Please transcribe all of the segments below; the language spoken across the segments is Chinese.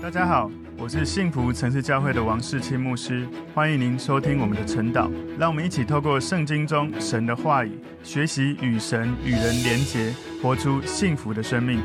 大家好，我是幸福城市教会的王世清牧师，欢迎您收听我们的晨祷。让我们一起透过圣经中神的话语，学习与神与人连结，活出幸福的生命。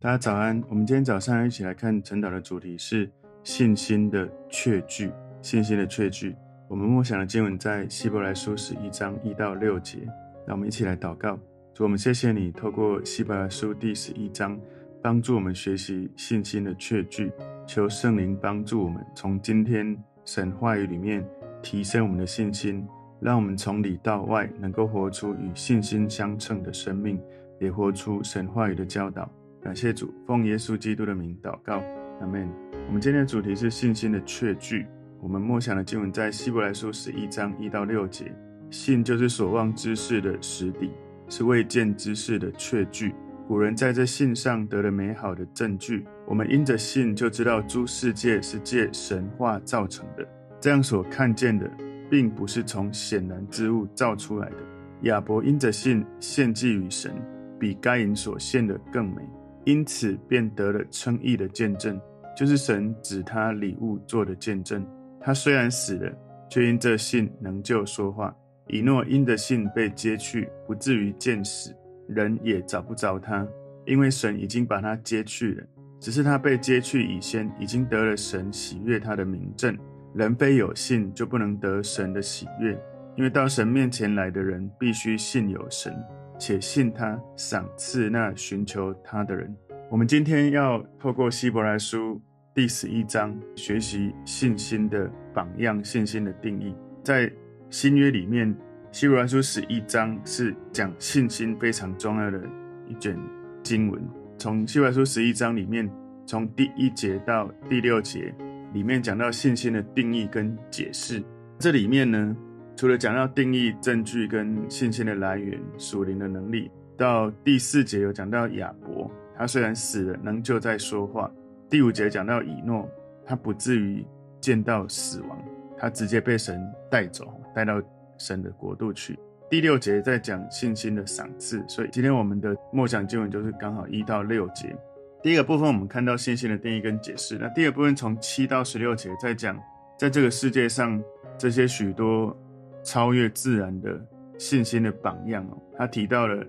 大家早安，我们今天早上一起来看晨祷的主题是信心的确据。信心的确据，我们默想的经文在希伯来书十一章一到六节。让我们一起来祷告，主，我们谢谢你透过希伯来书第十一章。帮助我们学习信心的确据，求圣灵帮助我们从今天神话语里面提升我们的信心，让我们从里到外能够活出与信心相称的生命，也活出神话语的教导。感谢主，奉耶稣基督的名祷告，阿门。我们今天的主题是信心的确据。我们默想的经文在希伯来书十一章一到六节，信就是所望之事的实底，是未见之事的确据。古人在这信上得了美好的证据。我们因着信就知道诸世界是借神话造成的，这样所看见的，并不是从显然之物造出来的。亚伯因着信献祭于神，比该隐所献的更美，因此便得了称义的见证，就是神指他礼物做的见证。他虽然死了，却因这信仍旧说话。以诺因着信被接去，不至于见死。人也找不着他，因为神已经把他接去了。只是他被接去以先，已经得了神喜悦他的名证。人非有信，就不能得神的喜悦，因为到神面前来的人，必须信有神，且信他赏赐那寻求他的人。我们今天要透过希伯来书第十一章，学习信心的榜样、信心的定义，在新约里面。希伯来书十一章是讲信心非常重要的一卷经文。从希伯来书十一章里面，从第一节到第六节，里面讲到信心的定义跟解释。这里面呢，除了讲到定义、证据跟信心的来源、属灵的能力，到第四节有讲到亚伯，他虽然死了，仍旧在说话。第五节讲到以诺，他不至于见到死亡，他直接被神带走，带到。神的国度去。第六节在讲信心的赏赐，所以今天我们的默想经文就是刚好一到六节。第一个部分我们看到信心的定义跟解释，那第二部分从七到十六节在讲，在这个世界上这些许多超越自然的信心的榜样哦。他提到了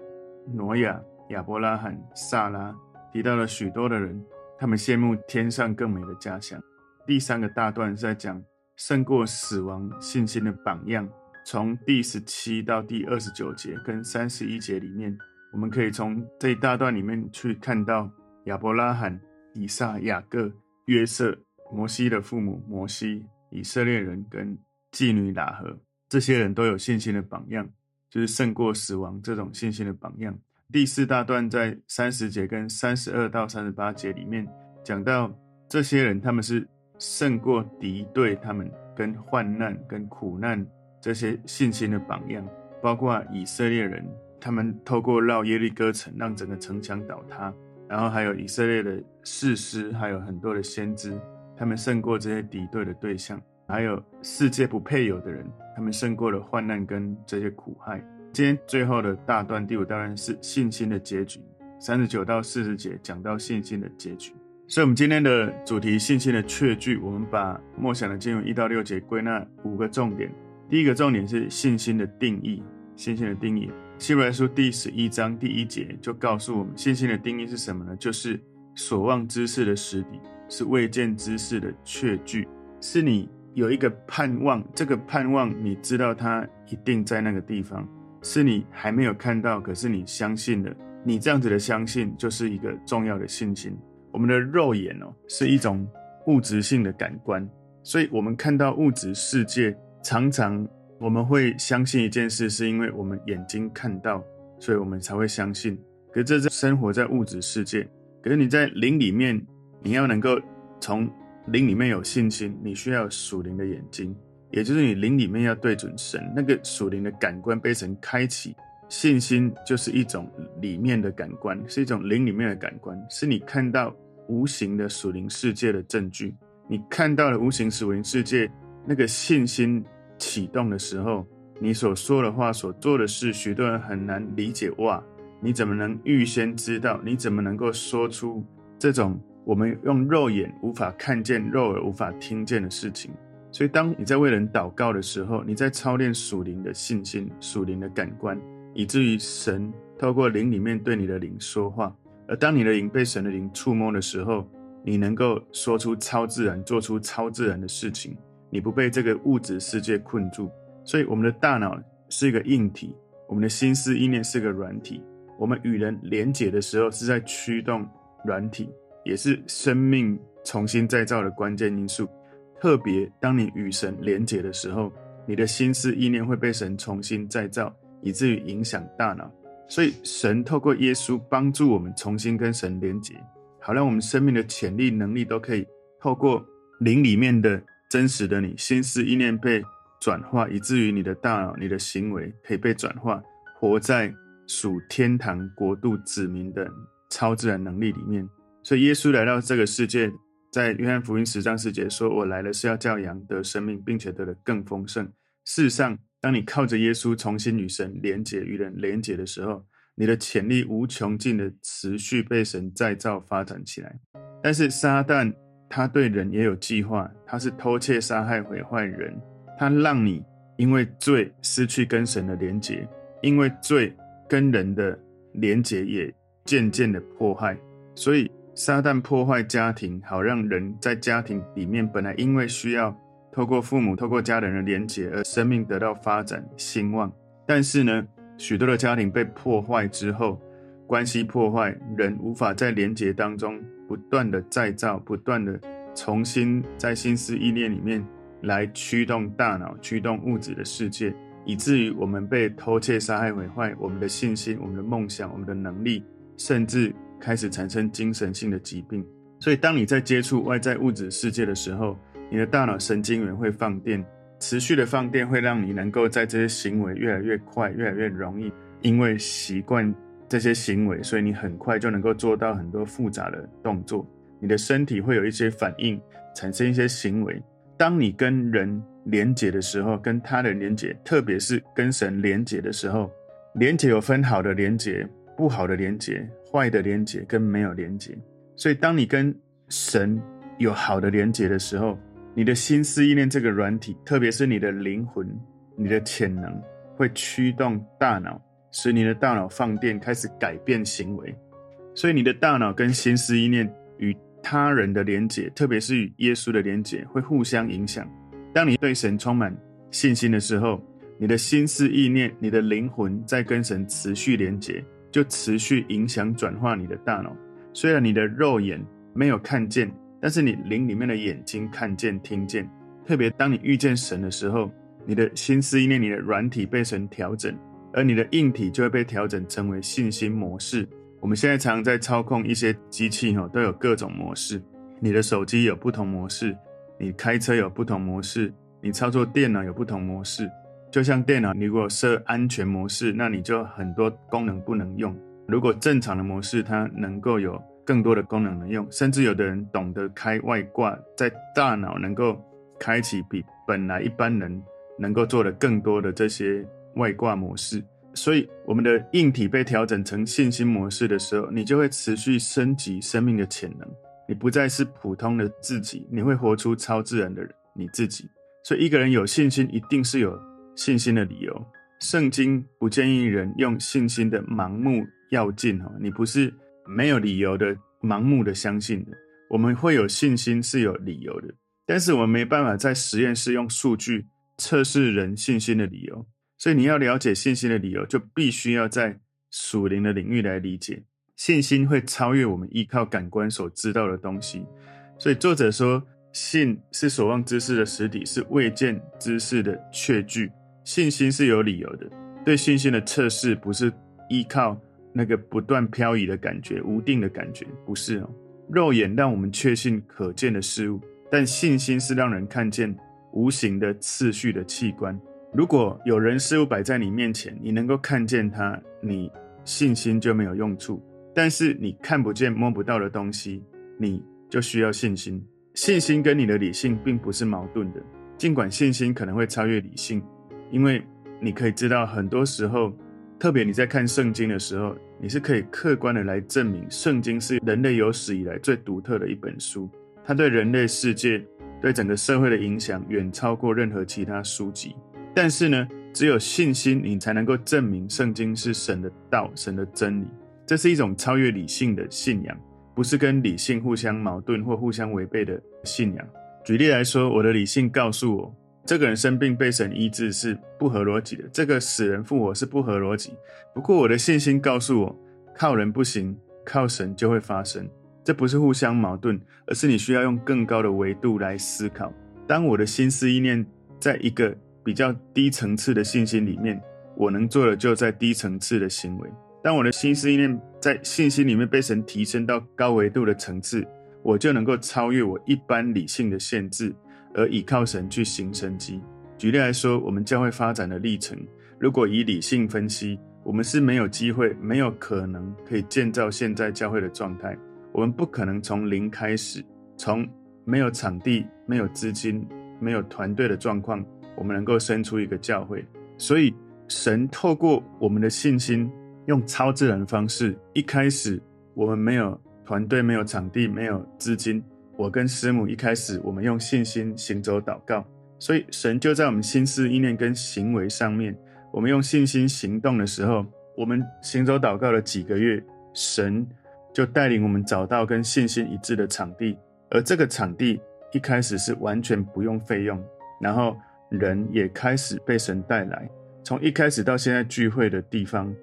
挪亚、亚伯拉罕、撒拉，提到了许多的人，他们羡慕天上更美的家乡。第三个大段是在讲胜过死亡信心的榜样。从第十七到第二十九节跟三十一节里面，我们可以从这一大段里面去看到亚伯拉罕、以撒、雅各、约瑟、摩西的父母摩西、以色列人跟妓女喇合，这些人都有信心的榜样，就是胜过死亡这种信心的榜样。第四大段在三十节跟三十二到三十八节里面讲到这些人，他们是胜过敌对他们跟患难跟苦难。这些信心的榜样，包括以色列人，他们透过绕耶利哥城，让整个城墙倒塌；然后还有以色列的士师，还有很多的先知，他们胜过这些敌对的对象；还有世界不配有的人，他们胜过了患难跟这些苦害。今天最后的大段，第五大段是信心的结局，三十九到四十节讲到信心的结局。所以，我们今天的主题信心的确据，我们把默想的经文一到六节归纳五个重点。第一个重点是信心的定义。信心的定义，希伯来书第十一章第一节就告诉我们，信心的定义是什么呢？就是所望之事的实底，是未见之事的确据，是你有一个盼望，这个盼望你知道它一定在那个地方，是你还没有看到，可是你相信了。你这样子的相信，就是一个重要的信心。我们的肉眼哦，是一种物质性的感官，所以我们看到物质世界。常常我们会相信一件事，是因为我们眼睛看到，所以我们才会相信。可是这生活在物质世界，可是你在灵里面，你要能够从灵里面有信心，你需要属灵的眼睛，也就是你灵里面要对准神，那个属灵的感官被神开启。信心就是一种里面的感官，是一种灵里面的感官，是你看到无形的属灵世界的证据。你看到了无形属灵世界。那个信心启动的时候，你所说的话、所做的事，许多人很难理解。哇，你怎么能预先知道？你怎么能够说出这种我们用肉眼无法看见、肉耳无法听见的事情。所以，当你在为人祷告的时候，你在操练属灵的信心、属灵的感官，以至于神透过灵里面对你的灵说话。而当你的灵被神的灵触摸的时候，你能够说出超自然、做出超自然的事情。你不被这个物质世界困住。所以，我们的大脑是一个硬体，我们的心思意念是个软体。我们与人连结的时候，是在驱动软体，也是生命重新再造的关键因素。特别当你与神连结的时候，你的心思意念会被神重新再造，以至于影响大脑。所以神透过耶稣帮助我们重新跟神连结，好让我们生命的潜力、能力都可以透过灵里面的真实的你，心思意念被转化，以至于你的大脑、你的行为可以被转化，活在属天堂国度子民的超自然能力里面。所以耶稣来到这个世界。在约翰福音十章四节说：“我来了是要叫羊得生命，并且得的更丰盛。”事实上，当你靠着耶稣重新与神连结、与人连结的时候，你的潜力无穷尽的持续被神再造发展起来。但是撒旦他对人也有计划，他是偷窃、杀害、毁坏人，他让你因为罪失去跟神的连结，因为罪跟人的连结也渐渐的破坏，所以。撒旦破坏家庭，好让人在家庭里面本来因为需要透过父母、透过家人的连结而生命得到发展兴旺。但是呢，许多的家庭被破坏之后，关系破坏，人无法在连结当中不断的再造，不断的重新在心思意念里面来驱动大脑、驱动物质的世界，以至于我们被偷窃、杀害、毁坏我们的信心、我们的梦想、我们的能力，甚至。开始产生精神性的疾病，所以当你在接触外在物质世界的时候，你的大脑神经元会放电，持续的放电会让你能够在这些行为越来越快，越来越容易，因为习惯这些行为，所以你很快就能够做到很多复杂的动作。你的身体会有一些反应，产生一些行为。当你跟人连结的时候，跟他人连结，特别是跟神连结的时候，连结有分好的连结，不好的连结。坏的连结跟没有连结，所以当你跟神有好的连结的时候，你的心思意念这个软体，特别是你的灵魂、你的潜能，会驱动大脑，使你的大脑放电，开始改变行为。所以你的大脑跟心思意念与他人的连结，特别是与耶稣的连结，会互相影响。当你对神充满信心的时候，你的心思意念、你的灵魂在跟神持续连结。就持续影响转化你的大脑。虽然你的肉眼没有看见，但是你灵里面的眼睛看见、听见。特别当你遇见神的时候，你的心思意念、你的软体被神调整，而你的硬体就会被调整成为信心模式。我们现在常常在操控一些机器，哈，都有各种模式。你的手机有不同模式，你开车有不同模式，你操作电脑有不同模式。就像电脑，你如果设安全模式，那你就很多功能不能用；如果正常的模式，它能够有更多的功能能用。甚至有的人懂得开外挂，在大脑能够开启比本来一般人能够做的更多的这些外挂模式。所以，我们的硬体被调整成信心模式的时候，你就会持续升级生命的潜能。你不再是普通的自己，你会活出超自然的人，你自己。所以，一个人有信心，一定是有。信心的理由，圣经不建议人用信心的盲目要进哈，你不是没有理由的盲目的相信的。我们会有信心是有理由的，但是我们没办法在实验室用数据测试人信心的理由。所以你要了解信心的理由，就必须要在属灵的领域来理解。信心会超越我们依靠感官所知道的东西。所以作者说，信是所望之事的实底，是未见之事的确据。信心是有理由的，对信心的测试不是依靠那个不断漂移的感觉、无定的感觉，不是哦。肉眼让我们确信可见的事物，但信心是让人看见无形的次序的器官。如果有人事物摆在你面前，你能够看见它，你信心就没有用处。但是你看不见、摸不到的东西，你就需要信心。信心跟你的理性并不是矛盾的，尽管信心可能会超越理性。因为你可以知道，很多时候，特别你在看圣经的时候，你是可以客观的来证明，圣经是人类有史以来最独特的一本书。它对人类世界、对整个社会的影响远超过任何其他书籍。但是呢，只有信心，你才能够证明圣经是神的道、神的真理。这是一种超越理性的信仰，不是跟理性互相矛盾或互相违背的信仰。举例来说，我的理性告诉我，这个人生病被神医治是不合逻辑的，这个死人复活是不合逻辑。不过我的信心告诉我，靠人不行，靠神就会发生。这不是互相矛盾，而是你需要用更高的维度来思考。当我的心思意念在一个比较低层次的信心里面，我能做的就在低层次的行为。当我的心思意念在信心里面被神提升到高维度的层次，我就能够超越我一般理性的限制。而倚靠神去行神迹。举例来说，我们教会发展的历程，如果以理性分析，我们是没有机会、没有可能可以建造现在教会的状态。我们不可能从零开始，从没有场地、没有资金、没有团队的状况，我们能够生出一个教会。所以，神透过我们的信心，用超自然的方式。一开始，我们没有团队、没有场地、没有资金。我跟师母一开始，我们用信心行走祷告，所以神就在我们心思意念跟行为上面，我们用信心行动的时候，我们行走祷告了几个月，神就带领我们找到跟信心一致的场地，而这个场地一开始是完全不用费用，然后人也开始被神带来，从一开始到现在聚会的地方，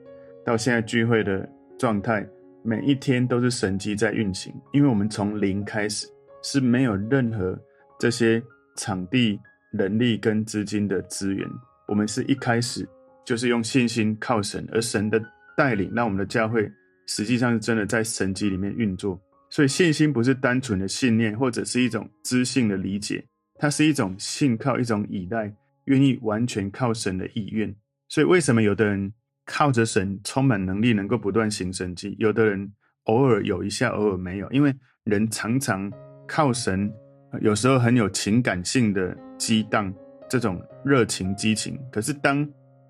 到现在聚会的状态，每一天都是神机在运行，因为我们从零开始。是没有任何这些场地、人力跟资金的资源。我们是一开始就是用信心靠神，而神的带领让我们的教会实际上是真的在神机里面运作。所以信心不是单纯的信念，或者是一种知性的理解，它是一种信靠、一种依赖，愿意完全靠神的意愿。所以为什么有的人靠着神充满能力，能够不断行神迹，有的人偶尔有一下，偶尔没有？因为人常常。靠神，有时候很有情感性的激荡，这种热情激情。可是当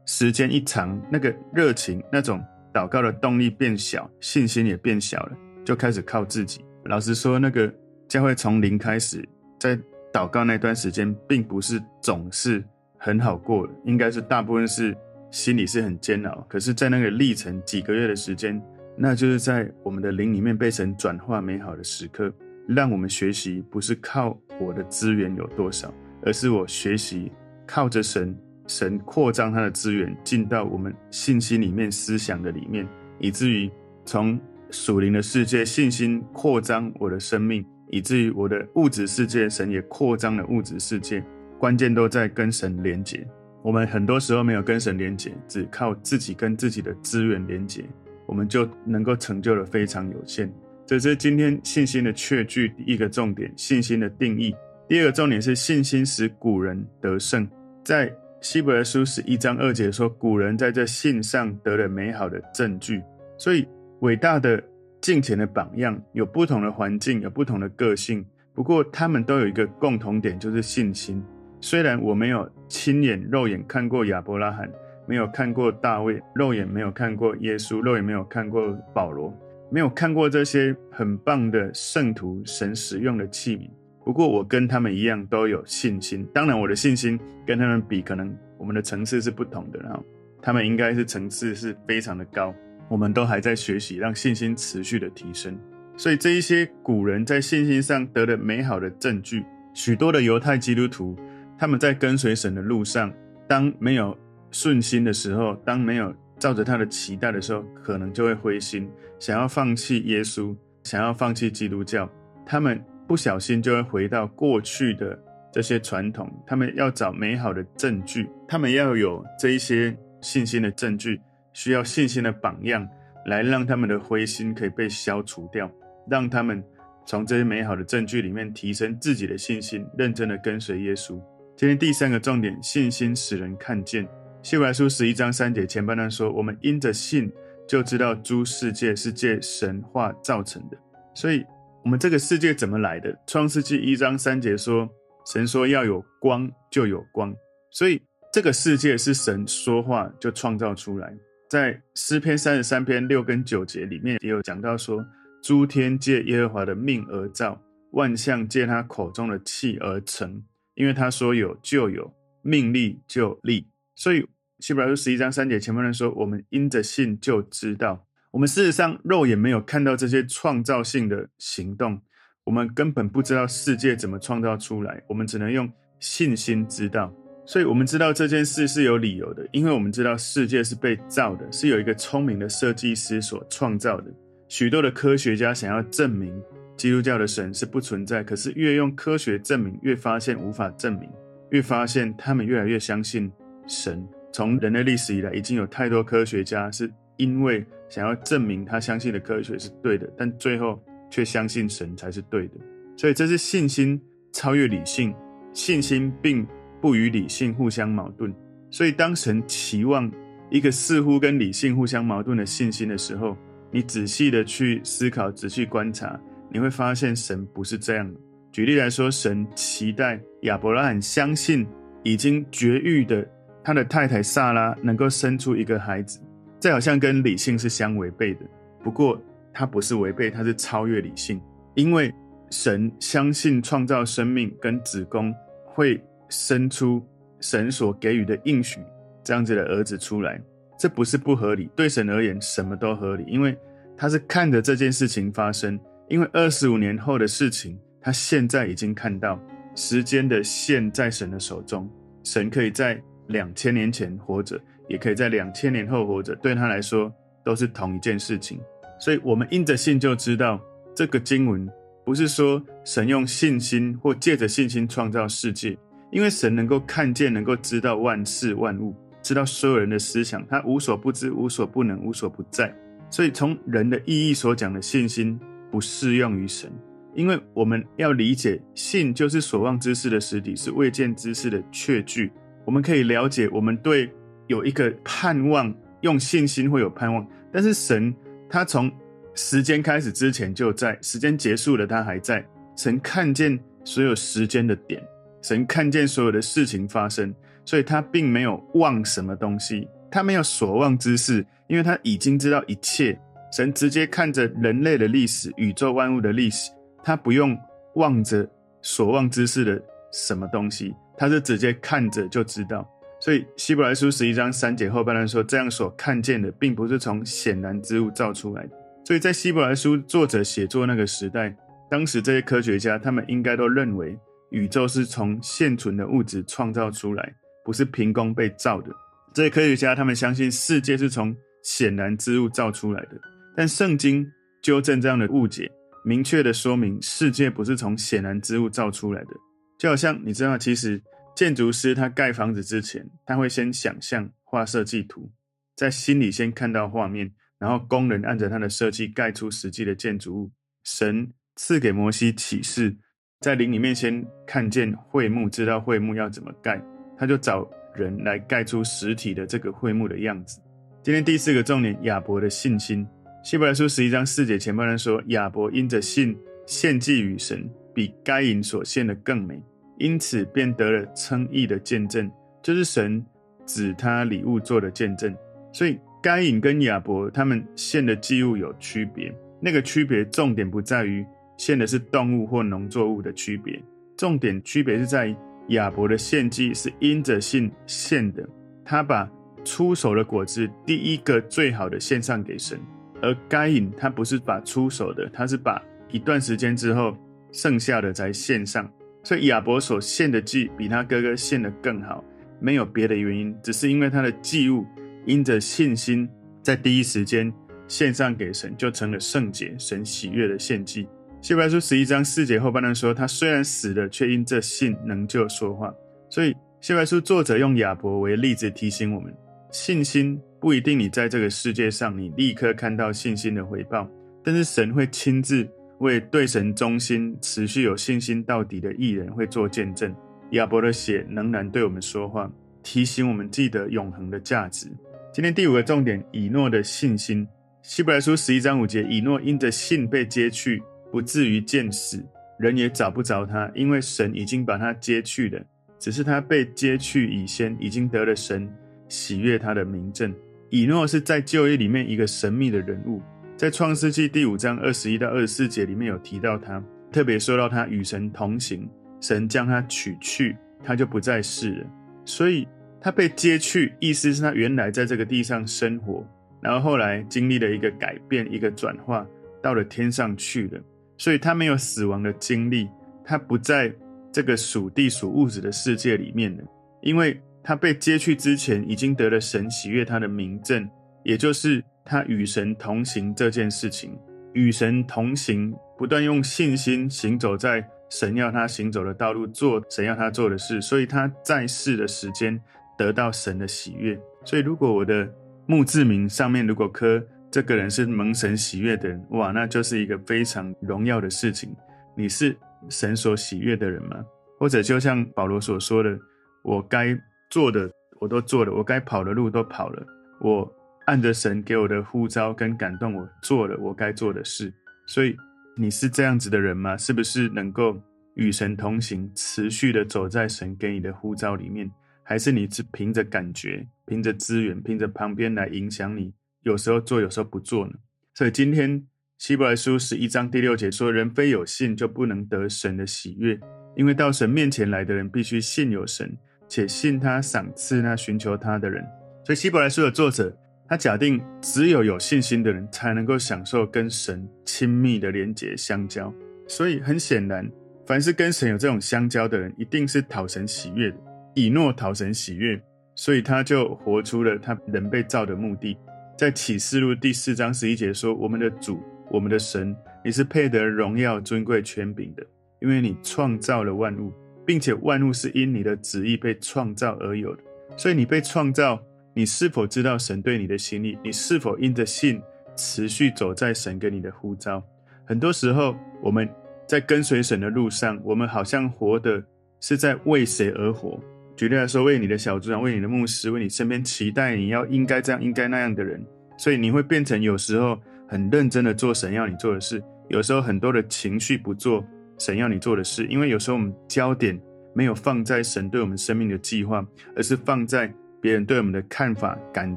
时间一长，那个热情、那种祷告的动力变小，信心也变小了，就开始靠自己。老实说，那个教会从零开始，在祷告那段时间，并不是总是很好过的，应该是大部分是心里是很煎熬。可是，在那个历程几个月的时间，那就是在我们的灵里面被神转化美好的时刻。让我们学习，不是靠我的资源有多少，而是我学习靠着神，神扩张他的资源进到我们信心里面、思想的里面，以至于从属灵的世界信心扩张我的生命，以至于我的物质世界，神也扩张了物质世界。关键都在跟神连接。我们很多时候没有跟神连接，只靠自己跟自己的资源连接，我们就能够成就的非常有限。这是今天信心的确据第一个重点，信心的定义。第二个重点是信心使古人得胜。在希伯来书十一章二节说，古人在这信上得了美好的证据。所以伟大的敬虔的榜样，有不同的环境，有不同的个性，不过他们都有一个共同点，就是信心。虽然我没有亲眼肉眼看过亚伯拉罕，没有看过大卫，肉眼没有看过耶稣，肉眼没有看过保罗。没有看过这些很棒的圣徒，神使用的器皿。不过我跟他们一样都有信心。当然，我的信心跟他们比，可能我们的层次是不同的。然后他们应该是层次是非常的高。我们都还在学习，让信心持续的提升。所以这一些古人在信心上得了美好的证据。许多的犹太基督徒，他们在跟随神的路上，当没有顺心的时候，当没有。照着他的期待的时候，可能就会灰心，想要放弃耶稣，想要放弃基督教。他们不小心就会回到过去的这些传统。他们要找美好的证据，他们要有这一些信心的证据，需要信心的榜样，来让他们的灰心可以被消除掉，让他们从这些美好的证据里面提升自己的信心，认真的跟随耶稣。今天第三个重点，信心使人看见。希伯来书十一章三节前半段说：“我们因着信，就知道诸世界是借神话造成的。所以，我们这个世界怎么来的？创世纪一章三节说，神说要有光，就有光。所以，这个世界是神说话就创造出来。在诗篇三十三篇六跟九节里面也有讲到说，诸天借耶和华的命而造，万象借他口中的气而成。因为他说有就有，命立就立。所以希伯来书十一章三节前半段说，我们因着信就知道，我们事实上肉眼没有看到这些创造性的行动，我们根本不知道世界怎么创造出来，我们只能用信心知道。所以，我们知道这件事是有理由的，因为我们知道世界是被造的，是有一个聪明的设计师所创造的。许多的科学家想要证明基督教的神是不存在，可是越用科学证明，越发现无法证明，越发现他们越来越相信神。从人类历史以来，已经有太多科学家是因为想要证明他相信的科学是对的，但最后却相信神才是对的。所以，这是信心超越理性，信心并。不与理性互相矛盾，所以当神期望一个似乎跟理性互相矛盾的信心的时候，你仔细的去思考、仔细观察，你会发现神不是这样的。举例来说，神期待亚伯拉罕相信已经绝育的他的太太撒拉能够生出一个孩子，这好像跟理性是相违背的。不过，它不是违背，它是超越理性，因为神相信创造生命跟子宫会。生出神所给予的应许这样子的儿子出来，这不是不合理。对神而言，什么都合理，因为他是看着这件事情发生。因为二十五年后的事情，他现在已经看到时间的线在神的手中。神可以在两千年前活着，也可以在两千年后活着，对他来说都是同一件事情。所以，我们因着信就知道，这个经文不是说神用信心或借着信心创造世界。因为神能够看见，能够知道万事万物，知道所有人的思想，他无所不知、无所不能、无所不在。所以从人的意义所讲的信心不适用于神，因为我们要理解，信就是所望之事的实体，是未见之事的确据。我们可以了解，我们对有一个盼望，用信心会有盼望。但是神他从时间开始之前就在，时间结束了他还在。神看见所有时间的点。神看见所有的事情发生，所以他并没有忘什么东西，他没有所望之事，因为他已经知道一切。神直接看着人类的历史、宇宙万物的历史，他不用望着所望之事的什么东西，他是直接看着就知道。所以希伯来书十一章三节后半段说：“这样所看见的，并不是从显然之物造出来的。”所以在希伯来书作者写作那个时代，当时这些科学家他们应该都认为。宇宙是从现存的物质创造出来，不是凭空被造的。这些科学家他们相信世界是从显然之物造出来的，但圣经纠正这样的误解，明确的说明世界不是从显然之物造出来的。就好像你知道，其实建筑师他盖房子之前，他会先想象画设计图，在心里先看到画面，然后工人按着他的设计盖出实际的建筑物。神赐给摩西启示。在灵里面先看见会幕，知道会幕要怎么盖，他就找人来盖出实体的这个会幕的样子。今天第四个重点，亚伯的信心。希伯来书十一章四节前半段说，亚伯因着信献祭与神，比该隐所献的更美，因此便得了称义的见证，就是神指他礼物做的见证。所以该隐跟亚伯他们献的祭物有区别，那个区别重点不在于。献的是动物或农作物的区别，重点区别是在于亚伯的献祭是因着信献的，他把出手的果子第一个最好的献上给神，而该隐他不是把出手的，他是把一段时间之后剩下的才献上，所以亚伯所献的祭比他哥哥献的更好，没有别的原因，只是因为他的祭物因着信心在第一时间献上给神，就成了圣洁、神喜悦的献祭。希伯来书十一章四节后半段说：“他虽然死了，却因这信能就说话。”所以，希伯来书作者用亚伯为例子提醒我们：信心不一定你在这个世界上你立刻看到信心的回报，但是神会亲自为对神忠心、持续有信心到底的艺人会做见证。亚伯的血仍然对我们说话，提醒我们记得永恒的价值。今天第五个重点：以诺的信心。希伯来书十一章五节：以诺因着信被接去。不至于见死，人也找不着他，因为神已经把他接去了。只是他被接去以先，已经得了神喜悦他的名证。以诺是在旧约里面一个神秘的人物，在创世纪第五章二十一到二十四节里面有提到他，特别说到他与神同行，神将他取去，他就不再世了。所以他被接去，意思是他原来在这个地上生活，然后后来经历了一个改变，一个转化，到了天上去了。所以他没有死亡的经历，他不在这个属地属物质的世界里面了，因为。他被接去之前，已经得了神喜悦他的名证，也就是他与神同行这件事情。与神同行，不断用信心行走在神要他行走的道路，做神要他做的事。所以他在世的时间得到神的喜悦。所以，如果我的墓志铭上面如果刻这个人是蒙神喜悦的人，哇，那就是一个非常荣耀的事情。你是神所喜悦的人吗？或者就像保罗所说的，我该。做的我都做了，我该跑的路都跑了，我按着神给我的呼召跟感动，我做了我该做的事。所以你是这样子的人吗？是不是能够与神同行，持续的走在神给你的呼召里面？还是你是凭着感觉、凭着资源、凭着旁边来影响你？有时候做，有时候不做呢？所以今天希伯来书十一章第六节说：“人非有信，就不能得神的喜悦，因为到神面前来的人，必须信有神。”且信他赏赐那寻求他的人，所以希伯来书的作者，他假定只有有信心的人才能够享受跟神亲密的连结相交。所以很显然，凡是跟神有这种相交的人，一定是讨神喜悦的。以诺讨神喜悦，所以他就活出了他人被造的目的。在启示录第四章十一节说：“我们的主，我们的神，你是配得荣耀、尊贵、权柄的，因为你创造了万物。”并且万物是因你的旨意被创造而有的，所以你被创造，你是否知道神对你的心意？你是否因着信持续走在神给你的呼召？很多时候我们在跟随神的路上，我们好像活的是在为谁而活？举例来说，为你的小组长，为你的牧师，为你身边期待你要应该这样、应该那样的人，所以你会变成有时候很认真的做神要你做的事，有时候很多的情绪不做。神要你做的事，因为有时候我们焦点没有放在神对我们生命的计划，而是放在别人对我们的看法、感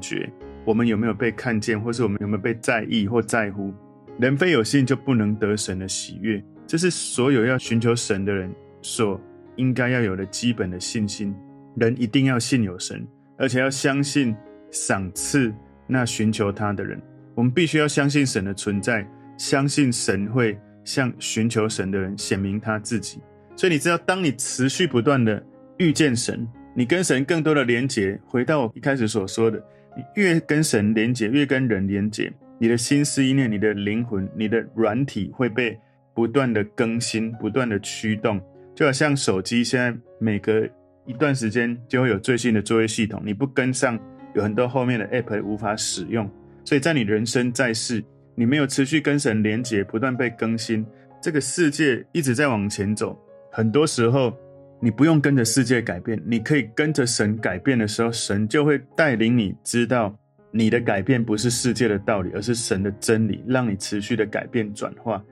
觉。我们有没有被看见，或是我们有没有被在意或在乎？人非有信就不能得神的喜悦，这是所有要寻求神的人所应该要有的基本的信心。人一定要信有神，而且要相信赏赐那寻求他的人。我们必须要相信神的存在，相信神会。向寻求神的人显明他自己，所以你知道，当你持续不断的遇见神，你跟神更多的连结。回到我一开始所说的，你越跟神连结，越跟人连结，你的心思意念、你的灵魂、你的软体会被不断的更新、不断的驱动。就好像手机现在每隔一段时间就会有最新的作业系统，你不跟上，有很多后面的 app 无法使用。所以在你人生在世，你没有持续跟神连接，不断被更新，这个世界一直在往前走。很多时候，你不用跟着世界改变，你可以跟着神改变的时候，神就会带领你知道，你的改变不是世界的道理，而是神的真理，让你持续的改变转化。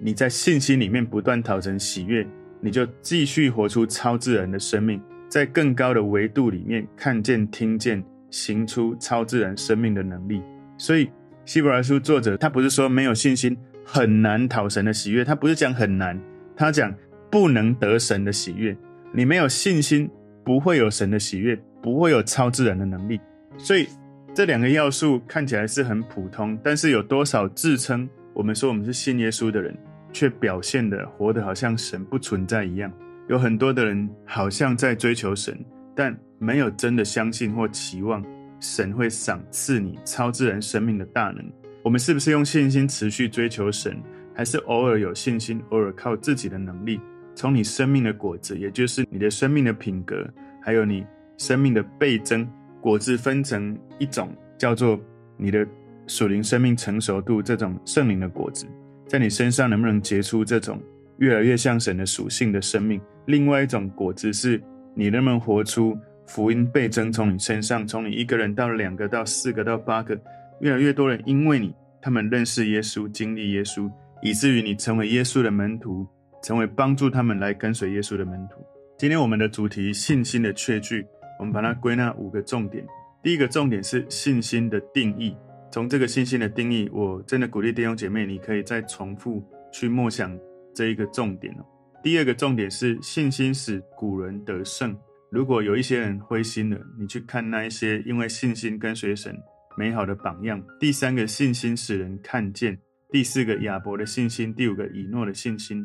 你在信心里面不断讨成喜悦，你就继续活出超自然的生命，在更高的维度里面看见、听见、行出超自然生命的能力。所以。希伯来书作者他不是说没有信心很难讨神的喜悦，他不是讲很难，他讲不能得神的喜悦。你没有信心，不会有神的喜悦，不会有超自然的能力。所以这两个要素看起来是很普通，但是有多少自称我们说我们是信耶稣的人，却表现的活得好像神不存在一样。有很多的人好像在追求神，但没有真的相信或期望。神会赏赐你超自然生命的大能。我们是不是用信心持续追求神，还是偶尔有信心，偶尔靠自己的能力？从你生命的果子，也就是你的生命的品格，还有你生命的倍增，果子分成一种叫做你的属灵生命成熟度，这种圣灵的果子，在你身上能不能结出这种越来越像神的属性的生命？另外一种果子是你能不能活出？福音倍增，从你身上，从你一个人到两个，到四个，到八个，越来越多人因为你，他们认识耶稣，经历耶稣，以至于你成为耶稣的门徒，成为帮助他们来跟随耶稣的门徒。今天我们的主题信心的确据，我们把它归纳五个重点。第一个重点是信心的定义。从这个信心的定义，我真的鼓励弟兄姐妹，你可以再重复去默想这一个重点哦。第二个重点是信心使古人得胜。如果有一些人灰心了，你去看那一些因为信心跟随神美好的榜样。第三个信心使人看见。第四个亚伯的信心，第五个以诺的信心。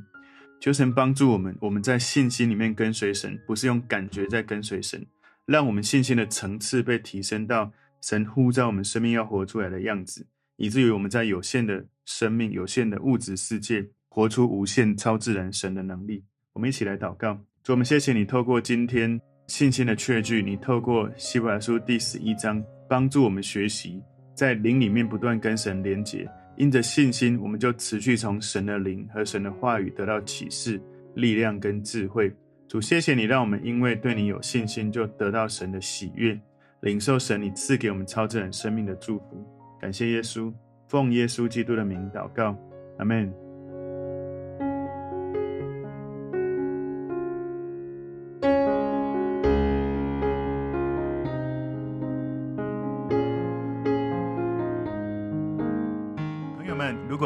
求神帮助我们，我们在信心里面跟随神，不是用感觉在跟随神，让我们信心的层次被提升到神呼召我们生命要活出来的样子，以至于我们在有限的生命、有限的物质世界，活出无限超自然神的能力。我们一起来祷告，主，我们谢谢你透过今天信心的确据，你透过希伯来书第十一章，帮助我们学习在灵里面不断跟神连结。因着信心，我们就持续从神的灵和神的话语得到启示、力量跟智慧。主，谢谢你，让我们因为对你有信心，就得到神的喜悦，领受神你赐给我们超自然生命的祝福。感谢耶稣，奉耶稣基督的名祷告，阿门。